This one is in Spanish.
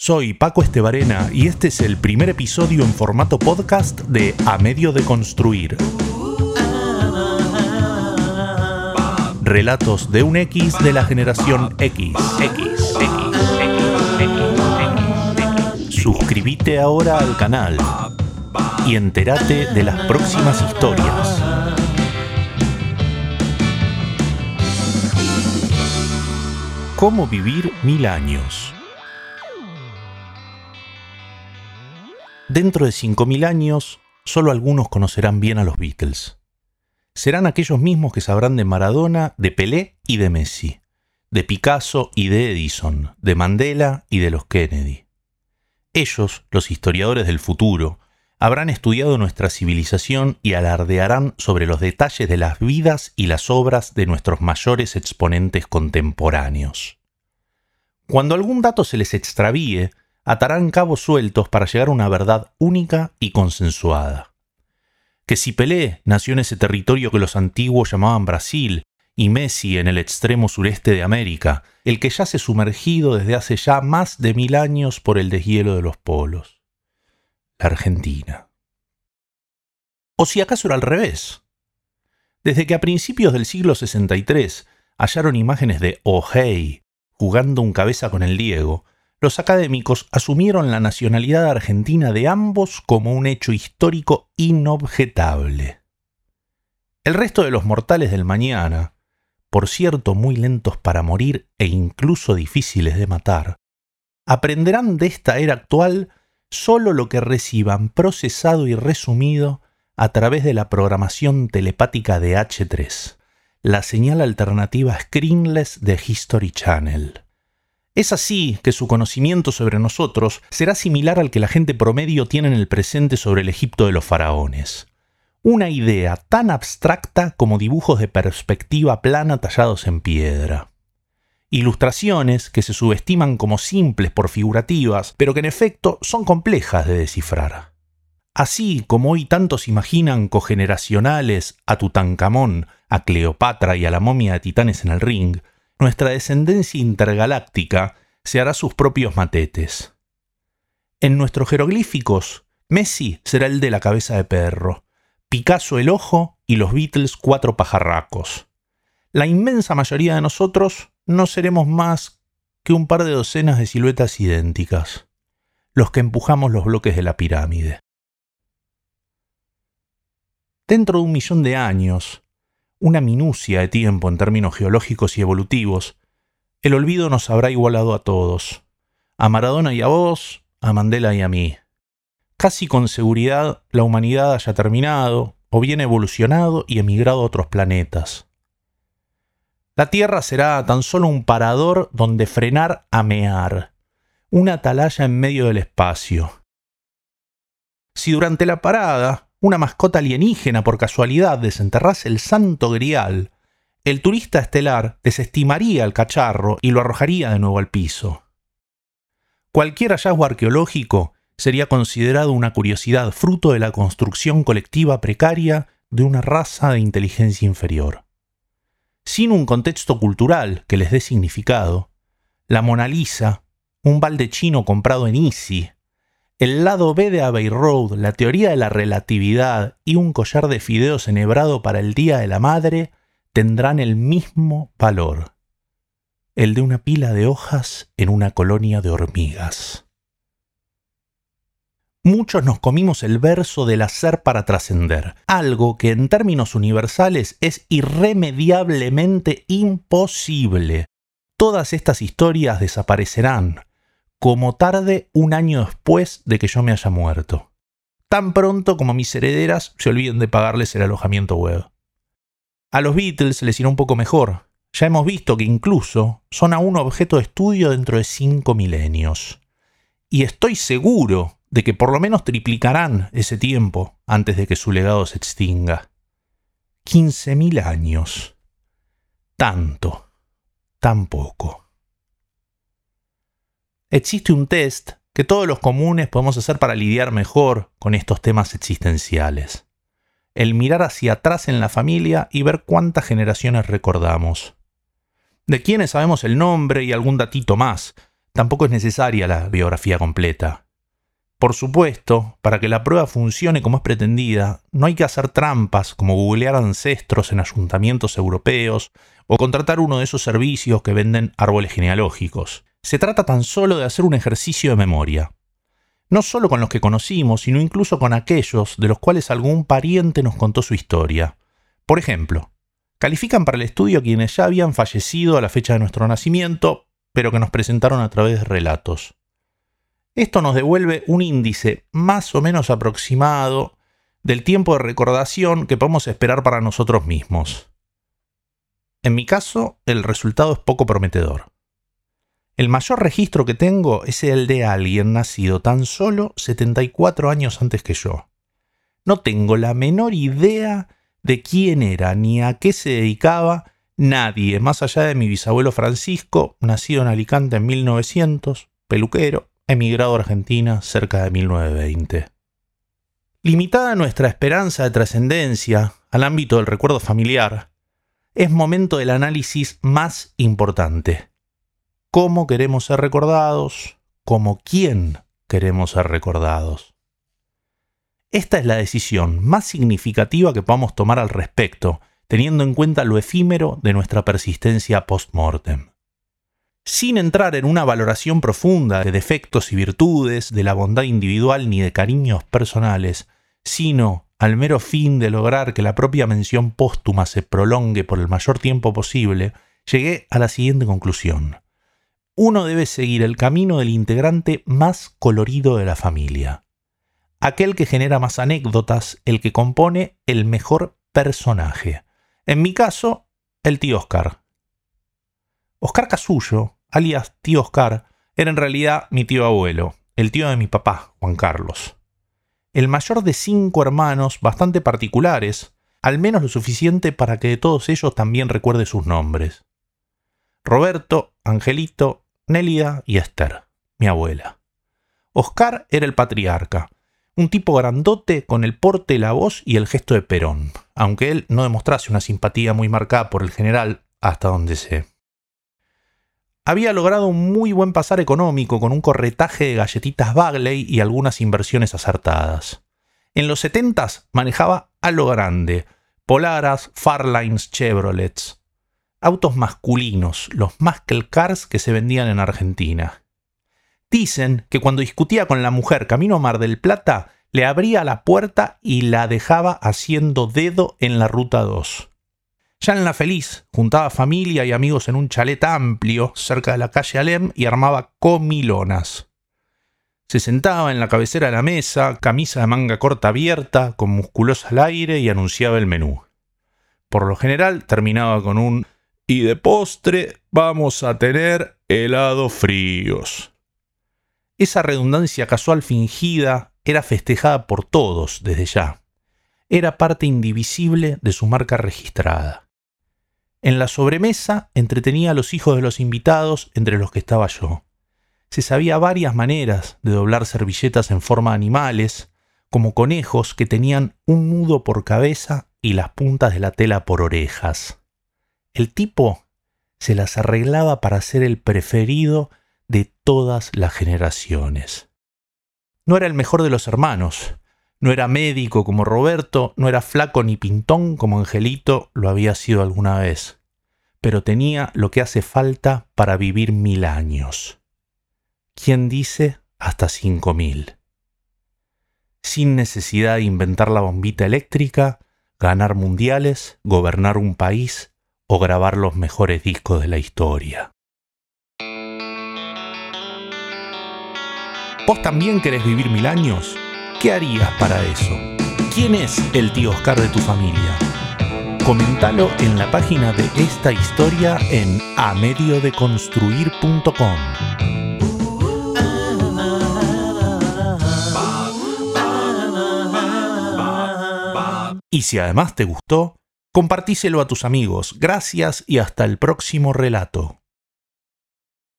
Soy Paco Estebarena y este es el primer episodio en formato podcast de A Medio de Construir. Relatos de un X de la generación X. X, Suscríbete ahora al canal y entérate de las próximas historias. ¿Cómo vivir mil años? Dentro de 5.000 años, solo algunos conocerán bien a los Beatles. Serán aquellos mismos que sabrán de Maradona, de Pelé y de Messi, de Picasso y de Edison, de Mandela y de los Kennedy. Ellos, los historiadores del futuro, habrán estudiado nuestra civilización y alardearán sobre los detalles de las vidas y las obras de nuestros mayores exponentes contemporáneos. Cuando algún dato se les extravíe, atarán cabos sueltos para llegar a una verdad única y consensuada. Que si Pelé nació en ese territorio que los antiguos llamaban Brasil y Messi en el extremo sureste de América, el que yace sumergido desde hace ya más de mil años por el deshielo de los polos. La Argentina. O si acaso era al revés. Desde que a principios del siglo 63 hallaron imágenes de O'Hey jugando un cabeza con el Diego, los académicos asumieron la nacionalidad argentina de ambos como un hecho histórico inobjetable. El resto de los mortales del mañana, por cierto muy lentos para morir e incluso difíciles de matar, aprenderán de esta era actual solo lo que reciban procesado y resumido a través de la programación telepática de H3, la señal alternativa screenless de History Channel. Es así que su conocimiento sobre nosotros será similar al que la gente promedio tiene en el presente sobre el Egipto de los faraones. Una idea tan abstracta como dibujos de perspectiva plana tallados en piedra. Ilustraciones que se subestiman como simples por figurativas, pero que en efecto son complejas de descifrar. Así como hoy tantos imaginan cogeneracionales a Tutankamón, a Cleopatra y a la momia de Titanes en el ring, nuestra descendencia intergaláctica se hará sus propios matetes. En nuestros jeroglíficos, Messi será el de la cabeza de perro, Picasso el ojo y los Beatles cuatro pajarracos. La inmensa mayoría de nosotros no seremos más que un par de docenas de siluetas idénticas, los que empujamos los bloques de la pirámide. Dentro de un millón de años, una minucia de tiempo en términos geológicos y evolutivos, el olvido nos habrá igualado a todos, a Maradona y a vos, a Mandela y a mí. Casi con seguridad la humanidad haya terminado, o bien evolucionado y emigrado a otros planetas. La Tierra será tan solo un parador donde frenar a mear, una atalaya en medio del espacio. Si durante la parada una mascota alienígena por casualidad desenterrase el santo grial, el turista estelar desestimaría el cacharro y lo arrojaría de nuevo al piso. Cualquier hallazgo arqueológico sería considerado una curiosidad fruto de la construcción colectiva precaria de una raza de inteligencia inferior. Sin un contexto cultural que les dé significado, la Mona Lisa, un balde chino comprado en Easy, el lado B de Abbey Road, la teoría de la relatividad y un collar de fideos enhebrado para el Día de la Madre tendrán el mismo valor, el de una pila de hojas en una colonia de hormigas. Muchos nos comimos el verso del hacer para trascender, algo que en términos universales es irremediablemente imposible. Todas estas historias desaparecerán, como tarde un año después de que yo me haya muerto. Tan pronto como mis herederas se olviden de pagarles el alojamiento web. A los Beatles les irá un poco mejor. Ya hemos visto que incluso son aún objeto de estudio dentro de cinco milenios. Y estoy seguro de que por lo menos triplicarán ese tiempo antes de que su legado se extinga. 15.000 años. Tanto, tan poco. Existe un test que todos los comunes podemos hacer para lidiar mejor con estos temas existenciales. El mirar hacia atrás en la familia y ver cuántas generaciones recordamos. De quienes sabemos el nombre y algún datito más, tampoco es necesaria la biografía completa. Por supuesto, para que la prueba funcione como es pretendida, no hay que hacer trampas como googlear ancestros en ayuntamientos europeos o contratar uno de esos servicios que venden árboles genealógicos. Se trata tan solo de hacer un ejercicio de memoria. No solo con los que conocimos, sino incluso con aquellos de los cuales algún pariente nos contó su historia. Por ejemplo, califican para el estudio quienes ya habían fallecido a la fecha de nuestro nacimiento, pero que nos presentaron a través de relatos. Esto nos devuelve un índice más o menos aproximado del tiempo de recordación que podemos esperar para nosotros mismos. En mi caso, el resultado es poco prometedor. El mayor registro que tengo es el de alguien nacido tan solo 74 años antes que yo. No tengo la menor idea de quién era ni a qué se dedicaba nadie, más allá de mi bisabuelo Francisco, nacido en Alicante en 1900, peluquero, emigrado a Argentina cerca de 1920. Limitada nuestra esperanza de trascendencia al ámbito del recuerdo familiar, es momento del análisis más importante. ¿Cómo queremos ser recordados? ¿Cómo quién queremos ser recordados? Esta es la decisión más significativa que podamos tomar al respecto, teniendo en cuenta lo efímero de nuestra persistencia post-mortem. Sin entrar en una valoración profunda de defectos y virtudes, de la bondad individual ni de cariños personales, sino al mero fin de lograr que la propia mención póstuma se prolongue por el mayor tiempo posible, llegué a la siguiente conclusión. Uno debe seguir el camino del integrante más colorido de la familia. Aquel que genera más anécdotas, el que compone el mejor personaje. En mi caso, el tío Oscar. Oscar Casullo, alias tío Oscar, era en realidad mi tío abuelo, el tío de mi papá, Juan Carlos el mayor de cinco hermanos bastante particulares, al menos lo suficiente para que de todos ellos también recuerde sus nombres. Roberto, Angelito, Nélida y Esther, mi abuela. Oscar era el patriarca, un tipo grandote con el porte, la voz y el gesto de Perón, aunque él no demostrase una simpatía muy marcada por el general hasta donde sé había logrado un muy buen pasar económico con un corretaje de galletitas Bagley y algunas inversiones acertadas. En los 70 manejaba a lo grande, Polaras, Farlines, Chevrolets. Autos masculinos, los muscle cars que se vendían en Argentina. Dicen que cuando discutía con la mujer camino a Mar del Plata, le abría la puerta y la dejaba haciendo dedo en la ruta 2. Ya en la feliz, juntaba familia y amigos en un chalet amplio cerca de la calle Alem y armaba comilonas. Se sentaba en la cabecera de la mesa, camisa de manga corta abierta, con musculosa al aire y anunciaba el menú. Por lo general terminaba con un y de postre vamos a tener helados fríos. Esa redundancia casual fingida era festejada por todos desde ya. Era parte indivisible de su marca registrada. En la sobremesa entretenía a los hijos de los invitados entre los que estaba yo. Se sabía varias maneras de doblar servilletas en forma de animales, como conejos que tenían un nudo por cabeza y las puntas de la tela por orejas. El tipo se las arreglaba para ser el preferido de todas las generaciones. No era el mejor de los hermanos, no era médico como Roberto, no era flaco ni pintón como Angelito lo había sido alguna vez, pero tenía lo que hace falta para vivir mil años. ¿Quién dice hasta cinco mil? Sin necesidad de inventar la bombita eléctrica, ganar mundiales, gobernar un país o grabar los mejores discos de la historia. ¿Vos también querés vivir mil años? ¿Qué harías para eso? ¿Quién es el tío Oscar de tu familia? Comentalo en la página de esta historia en amediodeconstruir.com. Y si además te gustó, compartíselo a tus amigos. Gracias y hasta el próximo relato.